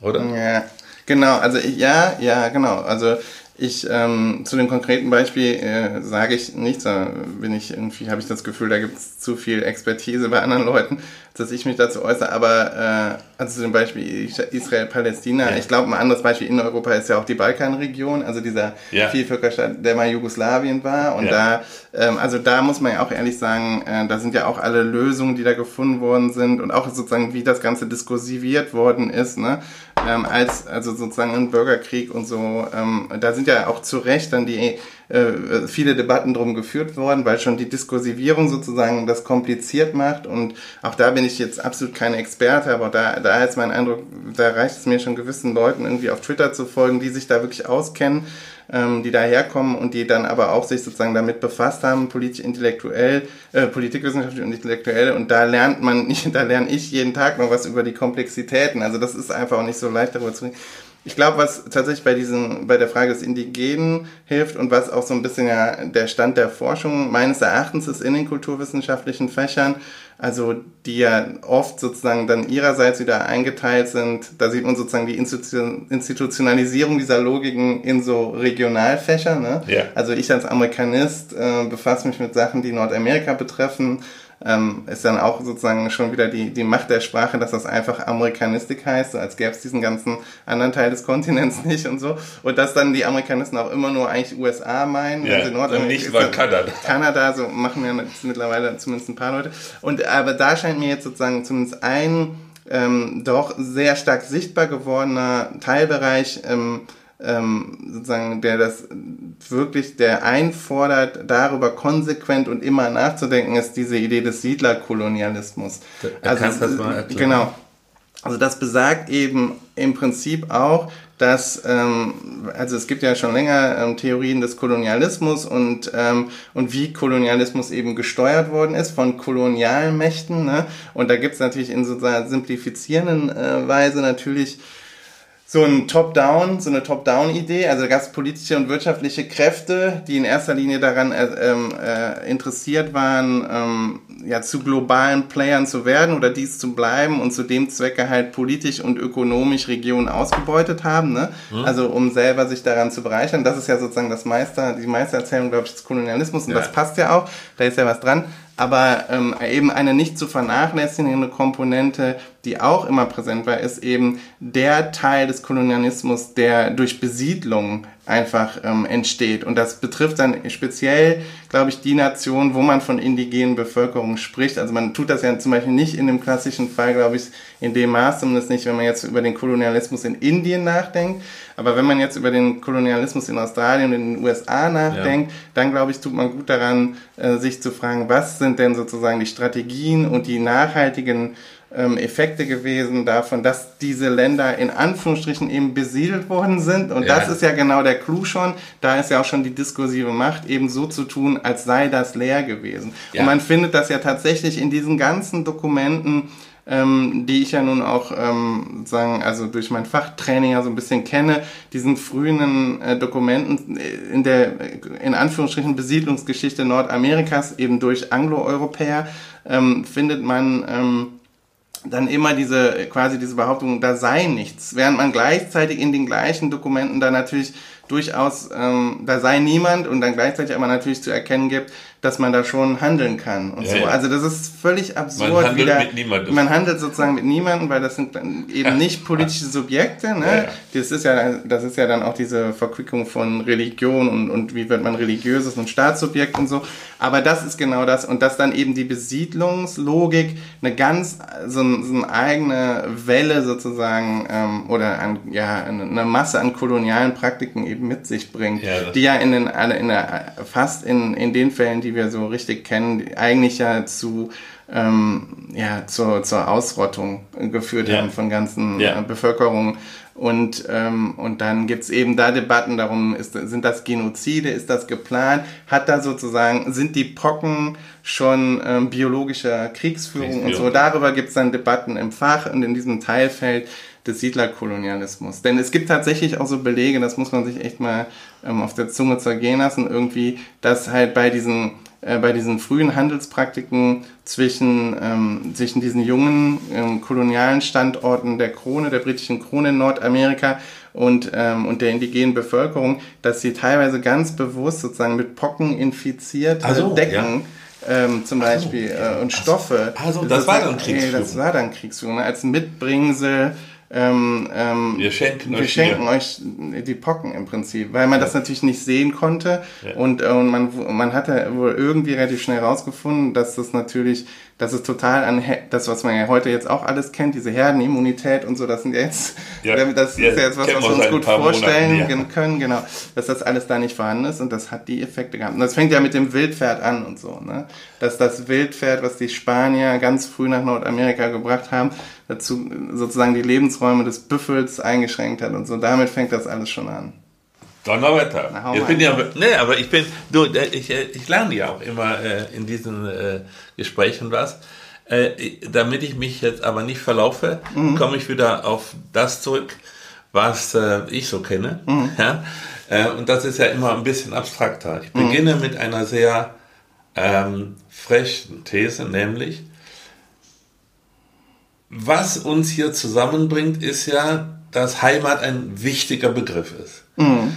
Oder? Ja, genau. Also ja, ja, genau. Also ich ähm, zu dem konkreten Beispiel äh, sage ich nichts, da bin ich irgendwie, habe ich das Gefühl, da gibt es zu viel Expertise bei anderen Leuten, dass ich mich dazu äußere. Aber äh, also zu dem Beispiel Israel-Palästina, ja. ich glaube, ein anderes Beispiel in Europa ist ja auch die Balkanregion, also dieser ja. Vielvölkerstaat, der mal Jugoslawien war. Und ja. da, ähm, also da muss man ja auch ehrlich sagen, äh, da sind ja auch alle Lösungen, die da gefunden worden sind und auch sozusagen, wie das Ganze diskursiviert worden ist, ne? Ähm, als also sozusagen ein Bürgerkrieg und so. Ähm, da sind ja auch zu Recht dann die äh, viele Debatten drum geführt worden, weil schon die Diskursivierung sozusagen das kompliziert macht und auch da bin ich jetzt absolut kein Experte, aber da, da ist mein Eindruck, da reicht es mir schon gewissen Leuten irgendwie auf Twitter zu folgen, die sich da wirklich auskennen, ähm, die daherkommen und die dann aber auch sich sozusagen damit befasst haben, politisch intellektuell, äh, politikwissenschaftlich und intellektuell und da lernt man da lerne ich jeden Tag noch was über die Komplexitäten. Also das ist einfach auch nicht so leicht darüber zu reden. Ich glaube, was tatsächlich bei diesem, bei der Frage des Indigenen hilft und was auch so ein bisschen ja der Stand der Forschung meines Erachtens ist in den kulturwissenschaftlichen Fächern, also die ja oft sozusagen dann ihrerseits wieder eingeteilt sind. Da sieht man sozusagen die Institutionalisierung dieser Logiken in so Regionalfächer. Ne? Ja. Also ich als Amerikanist äh, befasse mich mit Sachen, die Nordamerika betreffen ähm, ist dann auch sozusagen schon wieder die, die Macht der Sprache, dass das einfach Amerikanistik heißt, so als gäbe es diesen ganzen anderen Teil des Kontinents nicht und so. Und dass dann die Amerikanisten auch immer nur eigentlich USA meinen. Ja, also Nordamerika, nicht mal Kanada. Kanada, so machen wir mittlerweile zumindest ein paar Leute. Und aber da scheint mir jetzt sozusagen zumindest ein ähm, doch sehr stark sichtbar gewordener Teilbereich ähm, ähm, sozusagen, der das wirklich, der einfordert, darüber konsequent und immer nachzudenken, ist diese Idee des Siedlerkolonialismus. Da, also, kannst das mal erklären. Genau. Also das besagt eben im Prinzip auch, dass, ähm, also es gibt ja schon länger ähm, Theorien des Kolonialismus und, ähm, und wie Kolonialismus eben gesteuert worden ist von Kolonialmächten. Ne? Und da gibt es natürlich in so einer simplifizierenden äh, Weise natürlich so ein Top-Down, so eine Top-Down-Idee. Also gab es politische und wirtschaftliche Kräfte, die in erster Linie daran äh, ähm, äh, interessiert waren, ähm, ja, zu globalen Playern zu werden oder dies zu bleiben und zu dem Zwecke halt politisch und ökonomisch Regionen ausgebeutet haben. Ne? Mhm. Also um selber sich daran zu bereichern. Das ist ja sozusagen das Meister, die Meistererzählung, glaube ich, des Kolonialismus und ja. das passt ja auch. Da ist ja was dran aber ähm, eben eine nicht zu vernachlässigende Komponente, die auch immer präsent war, ist eben der Teil des Kolonialismus, der durch Besiedlung einfach ähm, entsteht. Und das betrifft dann speziell, glaube ich, die Nation, wo man von indigenen Bevölkerung spricht. Also man tut das ja zum Beispiel nicht in dem klassischen Fall, glaube ich, in dem Maß, zumindest nicht, wenn man jetzt über den Kolonialismus in Indien nachdenkt. Aber wenn man jetzt über den Kolonialismus in Australien und in den USA nachdenkt, ja. dann glaube ich, tut man gut daran, äh, sich zu fragen, was sind denn sozusagen die Strategien und die nachhaltigen ähm, Effekte gewesen davon, dass diese Länder in Anführungsstrichen eben besiedelt worden sind. Und ja. das ist ja genau der Clou schon. Da ist ja auch schon die diskursive Macht, eben so zu tun, als sei das leer gewesen. Ja. Und man findet das ja tatsächlich in diesen ganzen Dokumenten, ähm, die ich ja nun auch ähm, sagen, also durch mein Fachtraining ja so ein bisschen kenne, diesen frühen äh, Dokumenten in der in Anführungsstrichen Besiedlungsgeschichte Nordamerikas eben durch Anglo-Europäer ähm, findet man ähm, dann immer diese quasi diese Behauptung, da sei nichts, während man gleichzeitig in den gleichen Dokumenten da natürlich durchaus, ähm, da sei niemand und dann gleichzeitig aber natürlich zu erkennen gibt, dass man da schon handeln kann und ja, so. Ja. Also das ist völlig absurd. Man handelt wieder, mit niemandem. Man handelt sozusagen mit niemandem, weil das sind dann eben nicht politische Subjekte. Ne? Ja, das ist ja, das ist ja dann auch diese Verquickung von Religion und, und wie wird man religiöses und Staatssubjekt und so. Aber das ist genau das und dass dann eben die Besiedlungslogik eine ganz so, so eine eigene Welle sozusagen ähm, oder an, ja eine Masse an kolonialen Praktiken eben mit sich bringt, die ja in den in der, fast in in den Fällen, die die wir so richtig kennen, eigentlich ja zu ähm, ja, zur, zur Ausrottung geführt ja. haben von ganzen ja. äh, Bevölkerungen. Und, ähm, und dann gibt's eben da Debatten darum, ist, sind das Genozide, ist das geplant, hat da sozusagen, sind die Pocken schon ähm, biologischer Kriegsführung, Kriegsführung und so. Darüber gibt's dann Debatten im Fach und in diesem Teilfeld des Siedlerkolonialismus. Denn es gibt tatsächlich auch so Belege, das muss man sich echt mal ähm, auf der Zunge zergehen lassen, irgendwie, dass halt bei diesen äh, bei diesen frühen Handelspraktiken zwischen, ähm, zwischen diesen jungen ähm, kolonialen Standorten der Krone, der britischen Krone in Nordamerika und, ähm, und der indigenen Bevölkerung, dass sie teilweise ganz bewusst sozusagen mit Pocken infiziert also, Decken ja. ähm, zum Beispiel äh, und Stoffe. Also, das, das war dann Kriegsführung. Das war dann Kriegsführung. Als Mitbringsel ähm, ähm, wir schenken, wir euch, schenken euch die Pocken im Prinzip, weil man ja. das natürlich nicht sehen konnte ja. und, äh, und man, man hatte wohl irgendwie relativ schnell rausgefunden, dass das natürlich das ist total an das, was man ja heute jetzt auch alles kennt, diese Herdenimmunität und so, das sind jetzt, ja, das ist ja jetzt was, was wir uns gut vorstellen Monaten, können, genau, dass das alles da nicht vorhanden ist und das hat die Effekte gehabt. Und das fängt ja mit dem Wildpferd an und so, ne? Dass das Wildpferd, was die Spanier ganz früh nach Nordamerika gebracht haben, dazu sozusagen die Lebensräume des Büffels eingeschränkt hat und so, damit fängt das alles schon an. Donnerwetter. Na, ich bin ja, nee, aber ich bin, du, ich, ich lerne ja auch immer äh, in diesen äh, Gesprächen was. Äh, damit ich mich jetzt aber nicht verlaufe, mhm. komme ich wieder auf das zurück, was äh, ich so kenne. Mhm. Ja? Äh, und das ist ja immer ein bisschen abstrakter. Ich mhm. beginne mit einer sehr ähm, frechen These, nämlich, was uns hier zusammenbringt, ist ja, dass Heimat ein wichtiger Begriff ist. Mhm.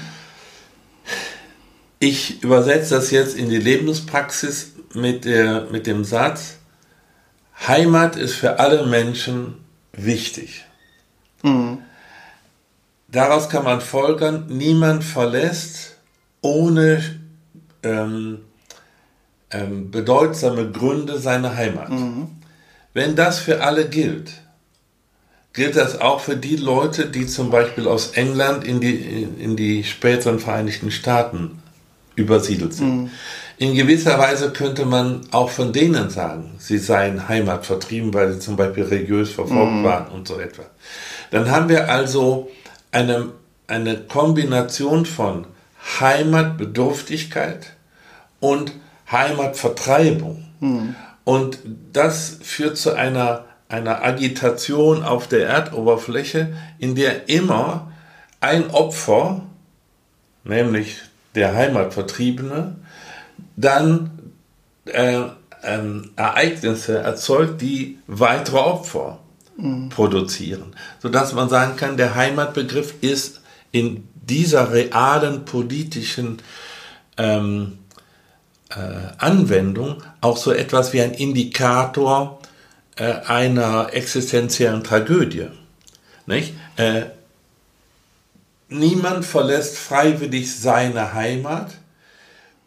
Ich übersetze das jetzt in die Lebenspraxis mit, der, mit dem Satz, Heimat ist für alle Menschen wichtig. Mhm. Daraus kann man folgern, niemand verlässt ohne ähm, ähm, bedeutsame Gründe seine Heimat. Mhm. Wenn das für alle gilt, gilt das auch für die Leute, die zum Beispiel aus England in die, in die späteren Vereinigten Staaten übersiedelt sind. Mhm. In gewisser Weise könnte man auch von denen sagen, sie seien heimatvertrieben, weil sie zum Beispiel religiös verfolgt mhm. waren und so etwa. Dann haben wir also eine, eine Kombination von Heimatbedürftigkeit und Heimatvertreibung. Mhm. Und das führt zu einer, einer Agitation auf der Erdoberfläche, in der immer ein Opfer, nämlich der Heimatvertriebene, dann äh, ähm, Ereignisse erzeugt, die weitere Opfer mhm. produzieren. Sodass man sagen kann, der Heimatbegriff ist in dieser realen politischen ähm, äh, Anwendung auch so etwas wie ein Indikator äh, einer existenziellen Tragödie. Nicht? Äh, niemand verlässt freiwillig seine Heimat,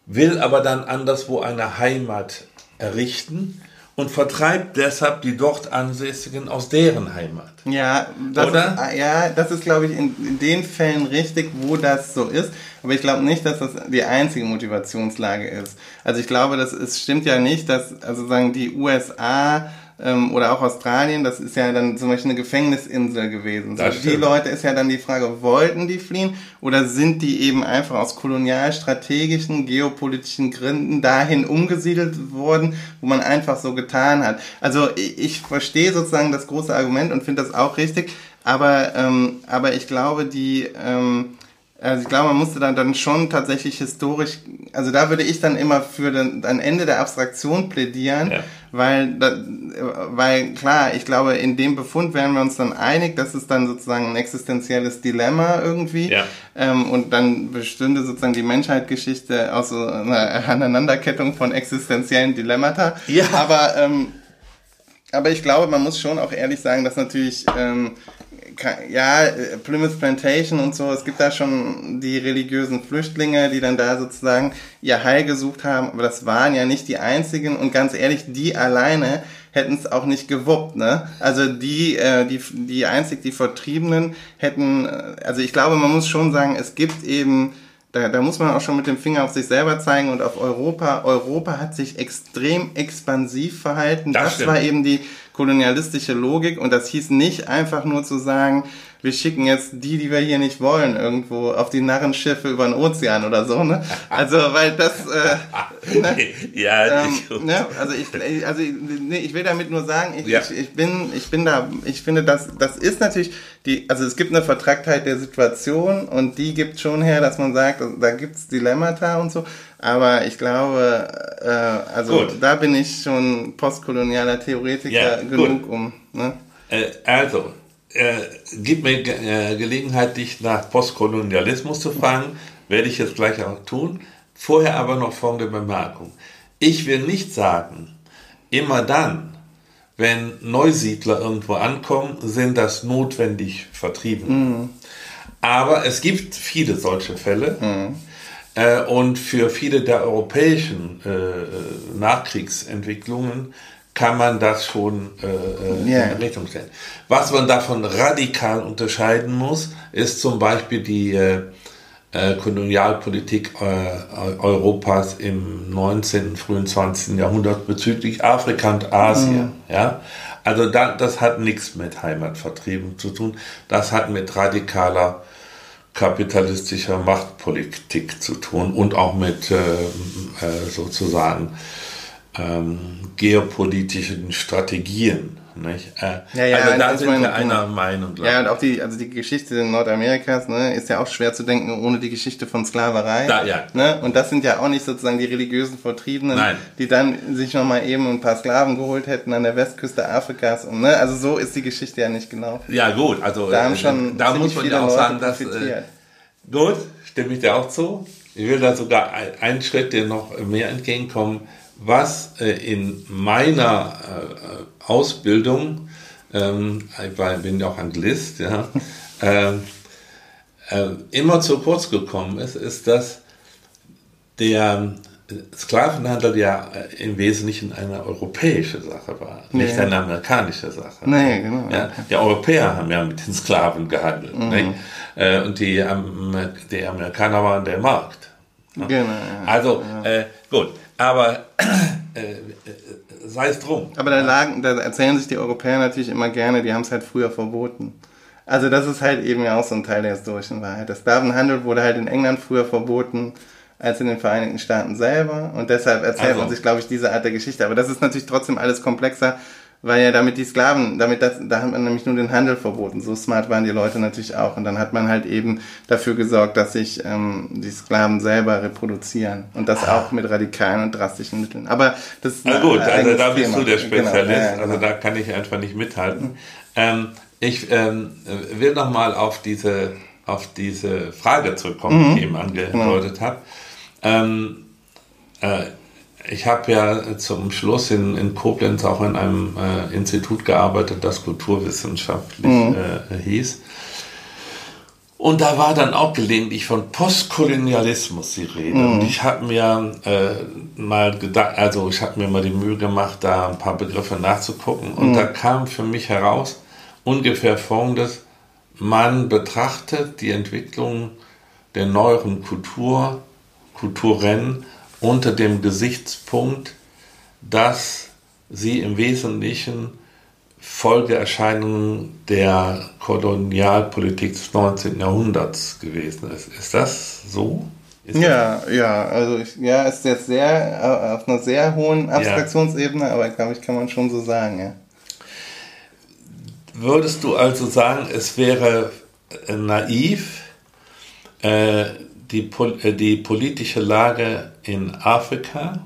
will aber dann anderswo eine Heimat errichten und vertreibt deshalb die dort Ansässigen aus deren Heimat. Ja, das Oder? Ist, ja, das ist, glaube ich, in, in, den Fällen richtig, wo das so ist. Aber ich glaube nicht, dass das die einzige Motivationslage ist. Also ich glaube, das ist, stimmt ja nicht, dass also sagen die USA ähm, oder auch Australien, das ist ja dann zum Beispiel eine Gefängnisinsel gewesen. So, die Leute ist ja dann die Frage, wollten die fliehen oder sind die eben einfach aus kolonialstrategischen, geopolitischen Gründen dahin umgesiedelt worden, wo man einfach so getan hat. Also ich, ich verstehe sozusagen das große Argument und finde das auch richtig, aber, ähm, aber ich glaube, die... Ähm, also ich glaube, man musste dann, dann schon tatsächlich historisch, also da würde ich dann immer für den, ein Ende der Abstraktion plädieren, ja. weil, weil klar, ich glaube, in dem Befund wären wir uns dann einig, das ist dann sozusagen ein existenzielles Dilemma irgendwie. Ja. Ähm, und dann bestünde sozusagen die Menschheitsgeschichte aus so einer Aneinanderkettung von existenziellen Dilemmata. Ja. Aber, ähm, aber ich glaube, man muss schon auch ehrlich sagen, dass natürlich ähm, ja, äh, Plymouth Plantation und so, es gibt da schon die religiösen Flüchtlinge, die dann da sozusagen ihr Heil gesucht haben, aber das waren ja nicht die einzigen und ganz ehrlich, die alleine hätten es auch nicht gewuppt, ne? Also die, äh, die, die einzig die Vertriebenen hätten, äh, also ich glaube, man muss schon sagen, es gibt eben da, da muss man auch schon mit dem Finger auf sich selber zeigen und auf Europa. Europa hat sich extrem expansiv verhalten. Das, das war eben die kolonialistische Logik und das hieß nicht einfach nur zu sagen, wir schicken jetzt die, die wir hier nicht wollen, irgendwo auf die Narrenschiffe über den Ozean oder so, ne? Also, weil das, äh, ne? ja, ähm, ne? also ich, also nee, ich will damit nur sagen, ich, ja. ich, ich bin, ich bin da, ich finde, das, das ist natürlich die, also es gibt eine Vertragtheit der Situation und die gibt schon her, dass man sagt, da gibt's Dilemmata und so, aber ich glaube, äh, also gut. da bin ich schon postkolonialer Theoretiker ja, genug, gut. um. Ne? Äh, also, äh, gib mir äh, Gelegenheit, dich nach Postkolonialismus zu fragen. Werde ich jetzt gleich auch tun. Vorher aber noch folgende Bemerkung. Ich will nicht sagen, immer dann, wenn Neusiedler irgendwo ankommen, sind das notwendig vertrieben. Mhm. Aber es gibt viele solche Fälle. Mhm. Äh, und für viele der europäischen äh, Nachkriegsentwicklungen kann man das schon äh, yeah. Äh, in Richtung stellen. Was man davon radikal unterscheiden muss, ist zum Beispiel die äh, äh, Kolonialpolitik äh, Europas im 19., frühen 20. Jahrhundert bezüglich Afrika und Asien. Mhm. Ja? Also da, das hat nichts mit Heimatvertrieben zu tun. Das hat mit radikaler kapitalistischer Machtpolitik zu tun und auch mit äh, äh, sozusagen ähm, geopolitischen Strategien. Nicht? Äh, ja, ja, also da sind wir einer Meinung. Ja, und auch die, also die Geschichte Nordamerikas ne, ist ja auch schwer zu denken ohne die Geschichte von Sklaverei. Da, ja. ne? Und das sind ja auch nicht sozusagen die religiösen Vertriebenen, Nein. die dann sich nochmal eben ein paar Sklaven geholt hätten an der Westküste Afrikas. Und, ne? Also so ist die Geschichte ja nicht genau. Ja gut, also da, haben äh, schon da muss man ja auch Leute sagen, dass... Äh, gut, stimme ich dir auch zu. Ich will da sogar einen Schritt dir noch mehr entgegenkommen was äh, in meiner äh, Ausbildung, ähm, ich bin ja auch Anglist, ja, äh, äh, immer zu kurz gekommen ist, ist, dass der Sklavenhandel ja äh, im Wesentlichen eine europäische Sache war, nee. nicht eine amerikanische Sache. Nee, genau. Ja, die Europäer haben ja mit den Sklaven gehandelt. Mhm. Äh, und die, die Amerikaner waren der Markt. Genau. Also, ja. gut. Aber äh, äh, sei es drum. Aber da, lagen, da erzählen sich die Europäer natürlich immer gerne, die haben es halt früher verboten. Also das ist halt eben ja auch so ein Teil der historischen Wahrheit. Der Sklavenhandel wurde halt in England früher verboten als in den Vereinigten Staaten selber. Und deshalb erzählt also. man sich, glaube ich, diese Art der Geschichte. Aber das ist natürlich trotzdem alles komplexer, weil ja damit die Sklaven, damit das, da hat man nämlich nur den Handel verboten. So smart waren die Leute natürlich auch. Und dann hat man halt eben dafür gesorgt, dass sich ähm, die Sklaven selber reproduzieren. Und das ah. auch mit radikalen und drastischen Mitteln. Aber das ist Na gut, also da bist Thema. du der Spezialist. Genau, ja, genau. Also da kann ich einfach nicht mithalten. Mhm. Ähm, ich ähm, will noch mal auf diese, auf diese Frage zurückkommen, mhm. die ich eben angedeutet genau. habe. Ähm, äh, ich habe ja zum Schluss in, in Koblenz auch in einem äh, Institut gearbeitet, das kulturwissenschaftlich mhm. äh, hieß. Und da war dann auch gelegentlich von Postkolonialismus die Rede. Mhm. Und ich habe mir äh, mal gedacht, also ich habe mir mal die Mühe gemacht, da ein paar Begriffe nachzugucken. Und mhm. da kam für mich heraus ungefähr folgendes. Man betrachtet die Entwicklung der neueren Kultur, Kulturen unter dem Gesichtspunkt, dass sie im Wesentlichen Folgeerscheinungen der Kolonialpolitik des 19. Jahrhunderts gewesen ist. Ist das so? Ist ja, das? ja, also ich, ja, ist jetzt sehr äh, auf einer sehr hohen Abstraktionsebene, ja. aber glaube ich, kann man schon so sagen, ja. Würdest du also sagen, es wäre äh, naiv, äh, die, äh, die politische Lage in Afrika,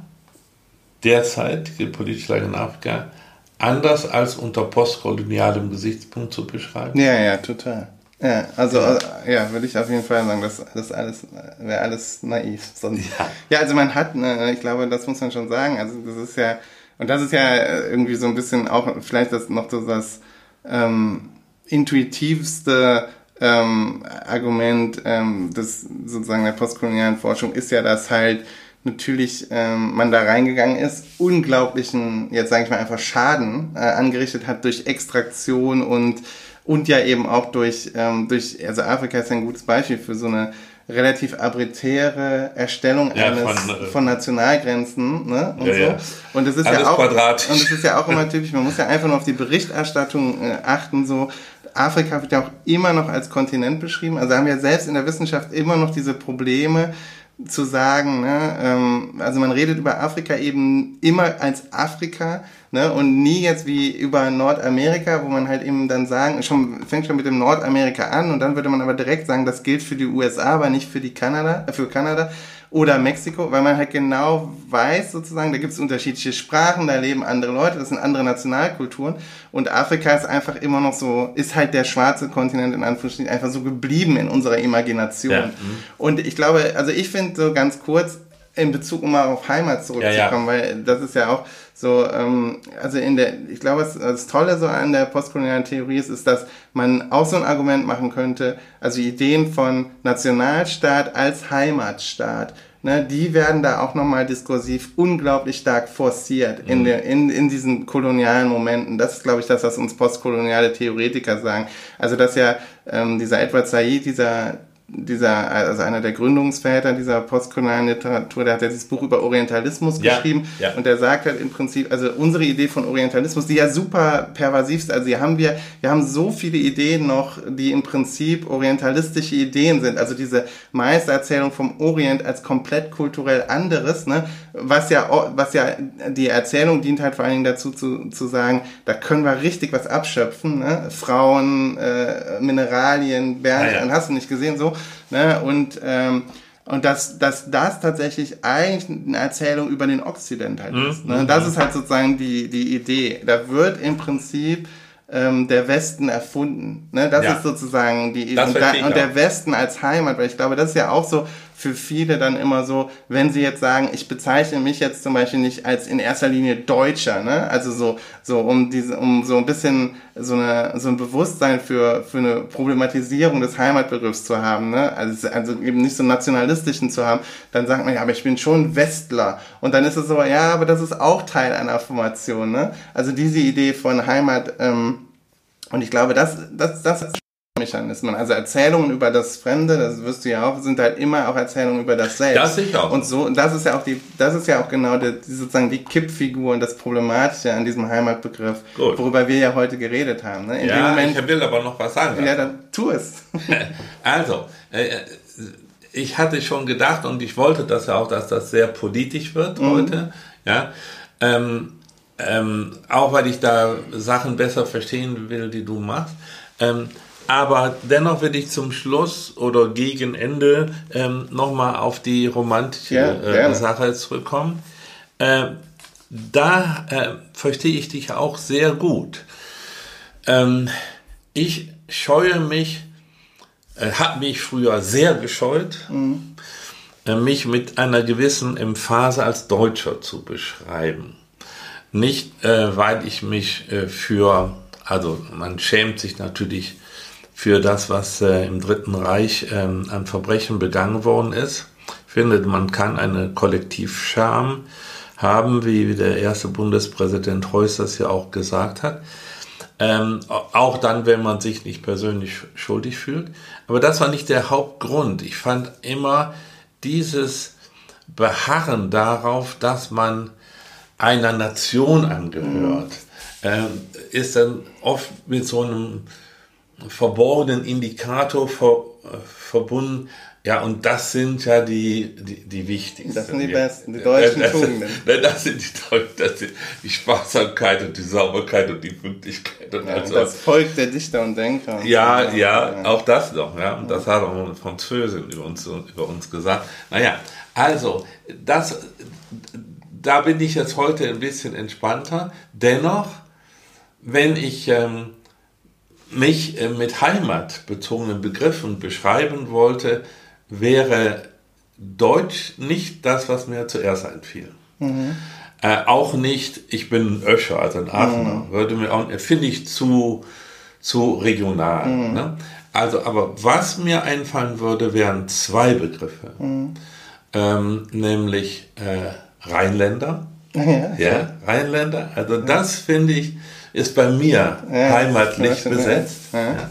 derzeit die politische Lage in Afrika, anders als unter postkolonialem Gesichtspunkt zu beschreiben? Ja, ja, total. Ja, also ja, äh, ja würde ich auf jeden Fall sagen, das, das alles wäre alles naiv. Sonst, ja. ja, also man hat, ne, ich glaube, das muss man schon sagen. Also das ist ja, und das ist ja irgendwie so ein bisschen auch vielleicht das noch so das ähm, intuitivste ähm, Argument ähm, des sozusagen der postkolonialen Forschung ist ja, dass halt natürlich ähm, man da reingegangen ist, unglaublichen, jetzt sage ich mal einfach Schaden äh, angerichtet hat durch Extraktion und und ja eben auch durch ähm, durch also Afrika ist ein gutes Beispiel für so eine relativ arbitäre Erstellung ja, eines von, äh, von, Nationalgrenzen ne, und ja, so. Ja. Und das ist Alles ja auch und das ist ja auch immer typisch. Man muss ja einfach nur auf die Berichterstattung äh, achten so. Afrika wird ja auch immer noch als Kontinent beschrieben. Also haben wir selbst in der Wissenschaft immer noch diese Probleme, zu sagen, ne, ähm, also man redet über Afrika eben immer als Afrika, ne, und nie jetzt wie über Nordamerika, wo man halt eben dann sagen, schon, fängt schon mit dem Nordamerika an und dann würde man aber direkt sagen, das gilt für die USA, aber nicht für die Kanada, äh, für Kanada oder Mexiko, weil man halt genau weiß sozusagen, da gibt es unterschiedliche Sprachen, da leben andere Leute, das sind andere Nationalkulturen und Afrika ist einfach immer noch so, ist halt der schwarze Kontinent in Anführungsstrichen einfach so geblieben in unserer Imagination. Ja. Mhm. Und ich glaube, also ich finde so ganz kurz, in Bezug, um mal auf Heimat zurückzukommen, ja, ja. weil das ist ja auch so, ähm, also in der, ich glaube, das, das Tolle so an der postkolonialen Theorie ist, ist, dass man auch so ein Argument machen könnte, also Ideen von Nationalstaat als Heimatstaat, ne, die werden da auch nochmal diskursiv unglaublich stark forciert mhm. in, der, in, in diesen kolonialen Momenten. Das ist, glaube ich, das, was uns postkoloniale Theoretiker sagen. Also, dass ja ähm, dieser Edward Said, dieser dieser, also einer der Gründungsväter dieser postkolonialen Literatur, der hat ja dieses Buch über Orientalismus ja, geschrieben ja. und der sagt halt im Prinzip, also unsere Idee von Orientalismus, die ja super pervasiv ist, also hier haben wir, wir haben so viele Ideen noch, die im Prinzip orientalistische Ideen sind, also diese Meistererzählung vom Orient als komplett kulturell anderes, ne, was ja, was ja, die Erzählung dient halt vor allen Dingen dazu zu, zu sagen, da können wir richtig was abschöpfen, ne, Frauen, äh, Mineralien, Berge, ja, ja. hast du nicht gesehen, so, Ne? Und, ähm, und dass, dass das tatsächlich eigentlich eine Erzählung über den Okzident halt ist. Ne? Mhm. Das ist halt sozusagen die, die Idee. Da wird im Prinzip ähm, der Westen erfunden. Ne? Das ja. ist sozusagen die Idee. Und, da, und der Westen als Heimat, weil ich glaube, das ist ja auch so für viele dann immer so, wenn sie jetzt sagen, ich bezeichne mich jetzt zum Beispiel nicht als in erster Linie Deutscher, ne? Also so, so um diese, um so ein bisschen so eine, so ein Bewusstsein für, für eine Problematisierung des Heimatbegriffs zu haben, ne? Also, also eben nicht so nationalistischen zu haben, dann sagt man, ja, aber ich bin schon Westler. Und dann ist es so, ja, aber das ist auch Teil einer Formation, ne? Also diese Idee von Heimat, ähm, und ich glaube, das, das, das Mechanismen. Also Erzählungen über das Fremde, das wirst du ja auch, sind halt immer auch Erzählungen über das Selbst. Das ich auch. Und so, das ist ja auch die, das ist ja auch genau die, sozusagen die Kippfigur und das Problematische an diesem Heimatbegriff, Gut. worüber wir ja heute geredet haben. Ne? In ja, Moment, ich will aber noch was sagen. Ja, dann tu es. also, äh, ich hatte schon gedacht und ich wollte das ja auch, dass das sehr politisch wird mhm. heute. Ja. Ähm, ähm, auch weil ich da Sachen besser verstehen will, die du machst. Ähm, aber dennoch will ich zum Schluss oder gegen Ende ähm, nochmal auf die romantische ja, äh, Sache zurückkommen. Äh, da äh, verstehe ich dich auch sehr gut. Ähm, ich scheue mich, äh, habe mich früher sehr gescheut, mhm. äh, mich mit einer gewissen Emphase als Deutscher zu beschreiben. Nicht, äh, weil ich mich äh, für, also man schämt sich natürlich für das, was äh, im Dritten Reich ähm, an Verbrechen begangen worden ist. Ich finde, man kann eine Kollektivscham haben, wie der erste Bundespräsident Heuss das ja auch gesagt hat. Ähm, auch dann, wenn man sich nicht persönlich schuldig fühlt. Aber das war nicht der Hauptgrund. Ich fand immer dieses Beharren darauf, dass man einer Nation angehört, äh, ist dann oft mit so einem verborgenen Indikator ver, äh, verbunden. Ja, und das sind ja die, die, die wichtigsten. Das sind die besten, die deutschen das, Tugenden. Das sind die, das sind die Sparsamkeit und die Sauberkeit und die Pünktlichkeit. Und Ja, also, das Volk der Dichter und Denker. ja, ja, auch das noch, ja. Und das hat auch eine Französin über uns, über uns gesagt. Naja, also, das, da bin ich jetzt heute ein bisschen entspannter. Dennoch, wenn ich ähm, mich äh, mit heimatbezogenen Begriffen beschreiben wollte, wäre Deutsch nicht das, was mir zuerst einfiel. Äh, auch nicht, ich bin ein Öscher, also ein Aachener, würde mir auch, finde ich zu, zu regional. Ne? Also, aber was mir einfallen würde, wären zwei Begriffe. Ähm, nämlich äh, Rheinländer. Ja, Ja, Rheinländer. Also das finde ich, ist bei mir Ja, heimatlich ja, besetzt. ja.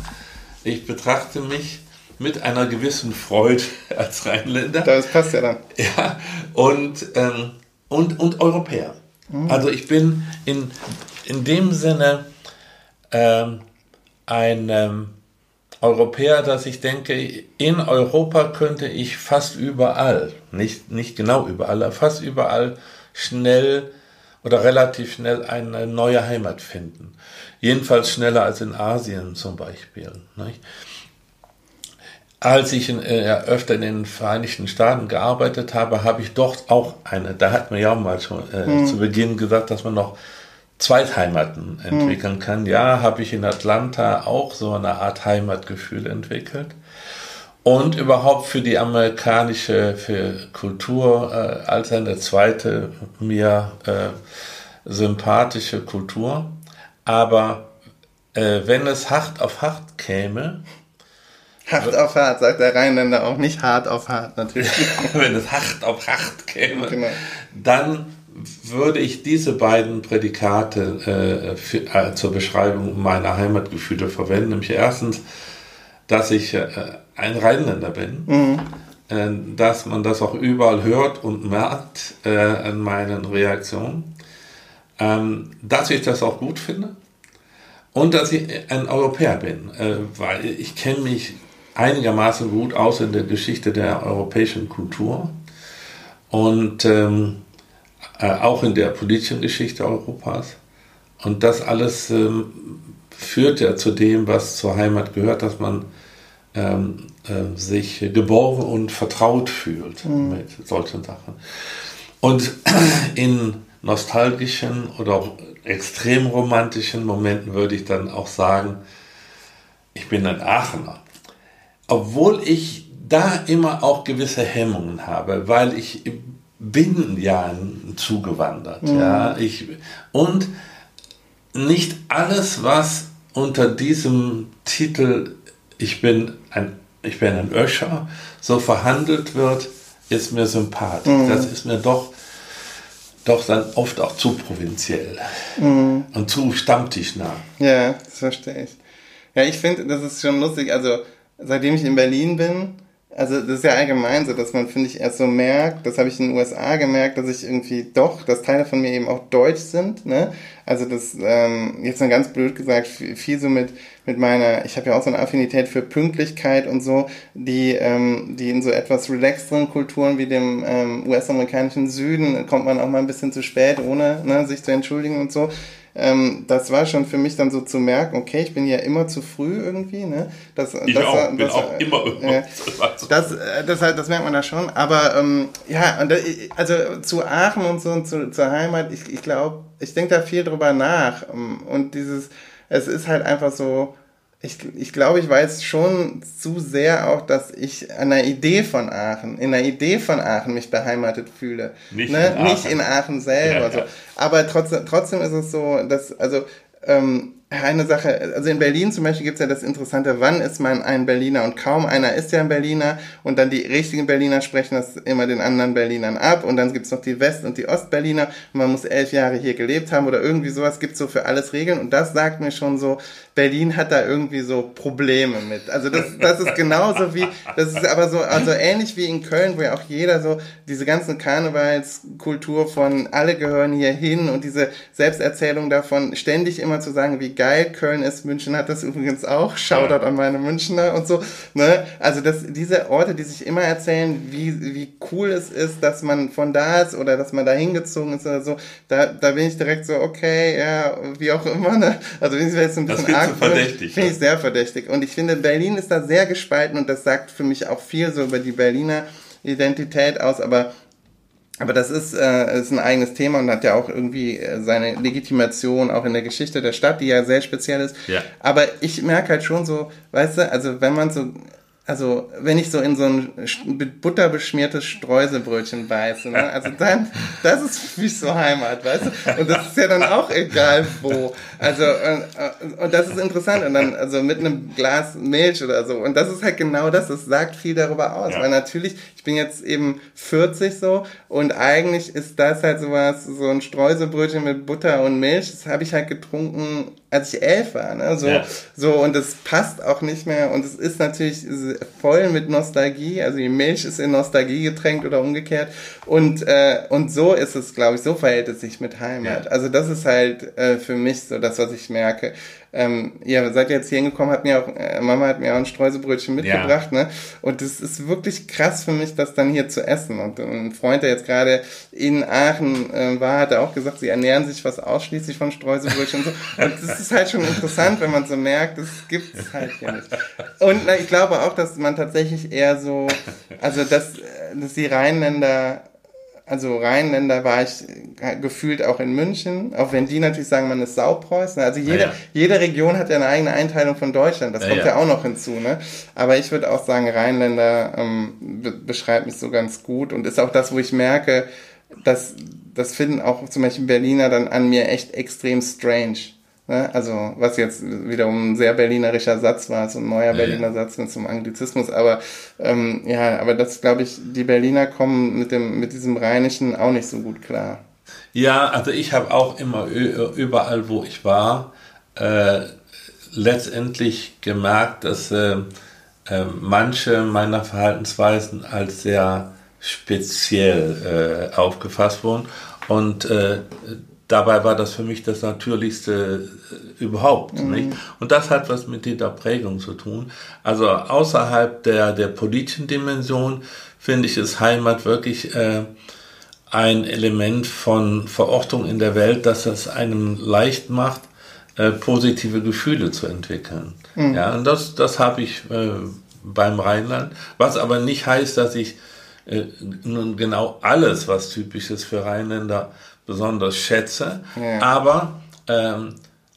Ich betrachte mich mit einer gewissen Freude als Rheinländer. Das passt ja dann. Ja, und, ähm, und, und Europäer. Also ich bin in, in dem Sinne ähm, ein ähm, Europäer, dass ich denke, in Europa könnte ich fast überall, nicht, nicht genau überall, aber fast überall schnell oder relativ schnell eine neue Heimat finden. Jedenfalls schneller als in Asien zum Beispiel. Nicht? Als ich in, äh, öfter in den Vereinigten Staaten gearbeitet habe, habe ich dort auch eine, da hat man ja auch mal schon äh, zu Beginn gesagt, dass man noch Zweitheimaten entwickeln kann. Ja, habe ich in Atlanta auch so eine Art Heimatgefühl entwickelt. Und überhaupt für die amerikanische für Kultur äh, als eine zweite mir äh, sympathische Kultur. Aber äh, wenn es hart auf hart käme, Hart auf hart, sagt der Rheinländer auch nicht hart auf hart, natürlich. wenn es hart auf hart käme, Genau. dann würde ich diese beiden Prädikate äh, für, äh, zur Beschreibung meiner Heimatgefühle verwenden. Nämlich erstens, dass ich äh, ein Rheinländer bin, äh, dass man das auch überall hört und merkt äh, an meinen Reaktionen, ähm, dass ich das auch gut finde und dass ich ein Europäer bin, äh, weil ich kenne mich einigermaßen gut aus in der Geschichte der europäischen Kultur und ähm, äh, auch in der politischen Geschichte Europas. Und das alles ähm, führt ja zu dem, was zur Heimat gehört, dass man ähm, äh, sich geborgen und vertraut fühlt mit solchen Sachen. Und in nostalgischen oder auch extrem romantischen Momenten würde ich dann auch sagen, ich bin ein Aachener. Obwohl ich da immer auch gewisse Hemmungen habe, weil ich bin ja zugewandert. Ja, ich, und nicht alles, was unter diesem Titel ich bin ein, ich bin ein Öscher so verhandelt wird, ist mir sympathisch. Das ist mir doch, doch dann oft auch zu provinziell und zu stammtischnah. Ja, das verstehe ich. Ja, ich finde, das ist schon lustig. Also, seitdem ich in Berlin bin, also das ist ja allgemein so, dass man, finde ich, erst so merkt, das habe ich in den USA gemerkt, dass ich irgendwie doch, dass Teile von mir eben auch deutsch sind. Ne? Also das, ähm, jetzt mal ganz blöd gesagt, viel, so mit, mit meiner, ich habe ja auch so eine Affinität für Pünktlichkeit und so, die, ähm, die in so etwas relaxteren Kulturen wie dem ähm, US-amerikanischen Süden kommt man auch mal ein bisschen zu spät, ohne ne, sich zu entschuldigen und so ähm, das war schon für mich dann so zu merken, okay, ich bin ja immer zu früh irgendwie, ne? Das, Ich das, auch, das, bin das, auch immer äh, das, das, halt, das merkt man da schon. Aber ähm, ja, und, also zu Aachen und so und zu, zur Heimat, ich, ich glaube, ich denke da viel drüber nach. Und dieses, es ist halt einfach so, ich, ich glaube, ich weiß schon zu sehr auch, dass ich an der Idee von Aachen, in der Idee von Aachen mich beheimatet fühle. Nicht ne? in Aachen. Nicht in Aachen selber. Ja, so. ja. Aber trotzdem, trotzdem ist es so, dass, also, ähm, eine Sache, also in Berlin zum Beispiel gibt's ja das Interessante, wann ist man ein Berliner? Und kaum einer ist ja ein Berliner. Und dann die richtigen Berliner sprechen das immer den anderen Berlinern ab. Und dann gibt's noch die West- und die Ostberliner. Und man muss elf Jahre hier gelebt haben oder irgendwie sowas, gibt's so für alles Regeln. Und das sagt mir schon so, Berlin hat da irgendwie so Probleme mit. Also das, das ist genauso wie, das ist aber so, also ähnlich wie in Köln, wo ja auch jeder so diese ganzen Karnevalskultur von alle gehören hier hin und diese Selbsterzählung davon, ständig immer zu sagen, wie geil Köln ist. München hat das übrigens auch. Shoutout an meine Münchner und so. Ne? Also das, diese Orte, die sich immer erzählen, wie, wie cool es ist, dass man von da ist oder dass man da hingezogen ist oder so, da, da bin ich direkt so, okay, ja, wie auch immer. Ne? Also bin ich jetzt ein bisschen arg. Verdächtig. Finde ich sehr verdächtig. Und ich finde, Berlin ist da sehr gespalten und das sagt für mich auch viel so über die Berliner Identität aus, aber aber das ist, äh, ist ein eigenes Thema und hat ja auch irgendwie äh, seine Legitimation auch in der Geschichte der Stadt, die ja sehr speziell ist. Ja. Aber ich merke halt schon so, weißt du, also wenn man so, also wenn ich so in so ein mit Butter beschmiertes Streuselbrötchen beiße, ne, also dann, das ist für mich so Heimat, weißt du? Und das ist ja dann auch egal wo. Also, äh, und das ist interessant. Und dann, also mit einem Glas Milch oder so. Und das ist halt genau das, das sagt viel darüber aus. Ja. Weil natürlich, ich bin jetzt eben 40 so und eigentlich ist das halt sowas, so ein Streuselbrötchen mit Butter und Milch, das habe ich halt getrunken als ich elf war, ne? So, ja. so, und das passt auch nicht mehr. Und es ist natürlich voll mit Nostalgie. Also die Milch ist in Nostalgie getränkt oder umgekehrt. Und, äh, und so ist es, glaube ich, so verhält es sich mit Heimat. Ja. Also das ist halt äh, für mich so das, was ich merke ähm, ihr seid jetzt hier hingekommen, hat mir auch, äh, Mama hat mir auch ein Streuselbrötchen mitgebracht, ja. ne? Und das ist wirklich krass für mich, das dann hier zu essen. Und ein Freund, der jetzt gerade in Aachen äh, war, hat auch gesagt, sie ernähren sich fast ausschließlich von Streuselbrötchen und so. Und das ist halt schon interessant, wenn man so merkt, das gibt es halt hier nicht. Und na, ich glaube auch, dass man tatsächlich eher so, also dass, äh, dass die Rheinländer also Rheinländer war ich äh, gefühlt auch in München, auch wenn die natürlich sagen, man ist Saupreußen. Also jede, ja. jede Region hat ja eine eigene Einteilung von Deutschland, das ja, kommt ja. ja auch noch hinzu. Ne? Aber ich würde auch sagen, Rheinländer ähm, be beschreibt mich so ganz gut und ist auch das, wo ich merke, dass das finden auch zum Beispiel Berliner dann an mir echt extrem strange. Ne? Also, was jetzt wiederum ein sehr berlinerischer Satz war, so ein neuer ja, Berliner ja. Satz mit zum Anglizismus. Aber ähm, ja, aber das glaube ich, die Berliner kommen mit dem mit diesem Rheinischen auch nicht so gut klar. Ja, also ich habe auch immer überall, wo ich war, äh, letztendlich gemerkt, dass äh, äh, manche meiner Verhaltensweisen als sehr speziell äh, aufgefasst wurden. Und äh, dabei war das für mich das Natürlichste äh, überhaupt. Mhm. Nicht? Und das hat was mit dieser Prägung zu tun. Also außerhalb der, der politischen Dimension finde ich es Heimat wirklich äh, ein Element von Verortung in der Welt, dass es einem leicht macht, äh, positive Gefühle zu entwickeln. Mhm. Ja, und das, das habe ich äh, beim Rheinland, was aber nicht heißt, dass ich äh, nun genau alles, was typisch ist für Rheinländer, besonders schätze, ja. aber ähm,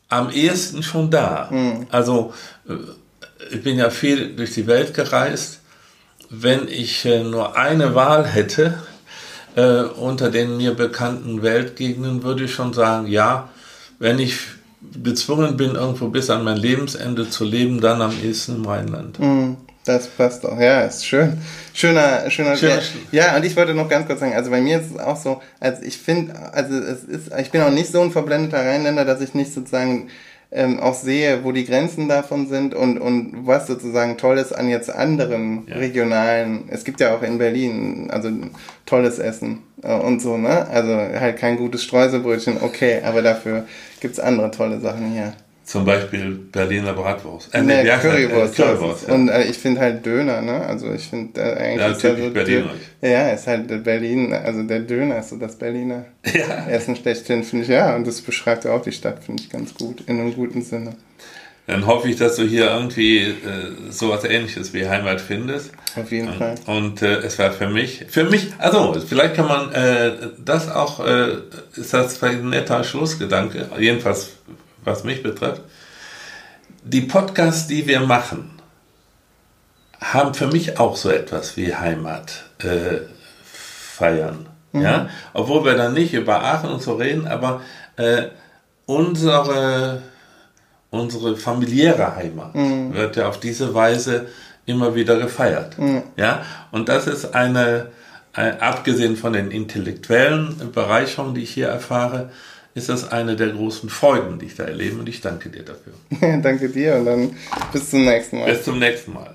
am ehesten schon da. Mhm. Also äh, ich bin ja viel durch die Welt gereist. Wenn ich äh, nur eine Wahl hätte äh, unter den mir bekannten Weltgegenden, würde ich schon sagen, ja, wenn ich gezwungen bin, irgendwo bis an mein Lebensende zu leben, dann am ehesten im Rheinland. Mhm. Das passt doch, ja, ist schön. Schöner, schöner, schöner ja, ja, und ich wollte noch ganz kurz sagen, also bei mir ist es auch so, also ich finde, also es ist, ich bin auch nicht so ein verblendeter Rheinländer, dass ich nicht sozusagen ähm, auch sehe, wo die Grenzen davon sind und, und was sozusagen toll ist an jetzt anderen ja. regionalen, es gibt ja auch in Berlin, also tolles Essen äh, und so, ne? Also halt kein gutes Streuselbrötchen, okay, aber dafür gibt's andere tolle Sachen hier. Zum Beispiel Berliner Bratwurst. Äh, nee, Currywurst. Äh, Currywurst ja. Und äh, ich finde halt Döner, ne? Also ich finde äh, eigentlich ja, ist typisch Berliner. Ja, ist halt Berlin, also der Döner ist so das Berliner ja. Essen schlechthin, finde ich, ja. Und das beschreibt ja auch die Stadt, finde ich, ganz gut, in einem guten Sinne. Dann hoffe ich, dass du hier irgendwie äh, sowas ähnliches wie Heimat findest. Auf jeden und, Fall. Und äh, es war für mich, für mich, also vielleicht kann man äh, das auch, äh, ist das vielleicht ein netter Schlussgedanke, jedenfalls was mich betrifft, die Podcasts, die wir machen, haben für mich auch so etwas wie Heimat äh, feiern. Mhm. Ja? Obwohl wir dann nicht über Aachen und so reden, aber äh, unsere, unsere familiäre Heimat mhm. wird ja auf diese Weise immer wieder gefeiert. Mhm. Ja, und das ist eine, äh, abgesehen von den intellektuellen Bereicherungen, die ich hier erfahre, ist das eine der großen Freuden, die ich da erlebe und ich danke dir dafür. danke dir und dann bis zum nächsten Mal. Bis zum nächsten Mal.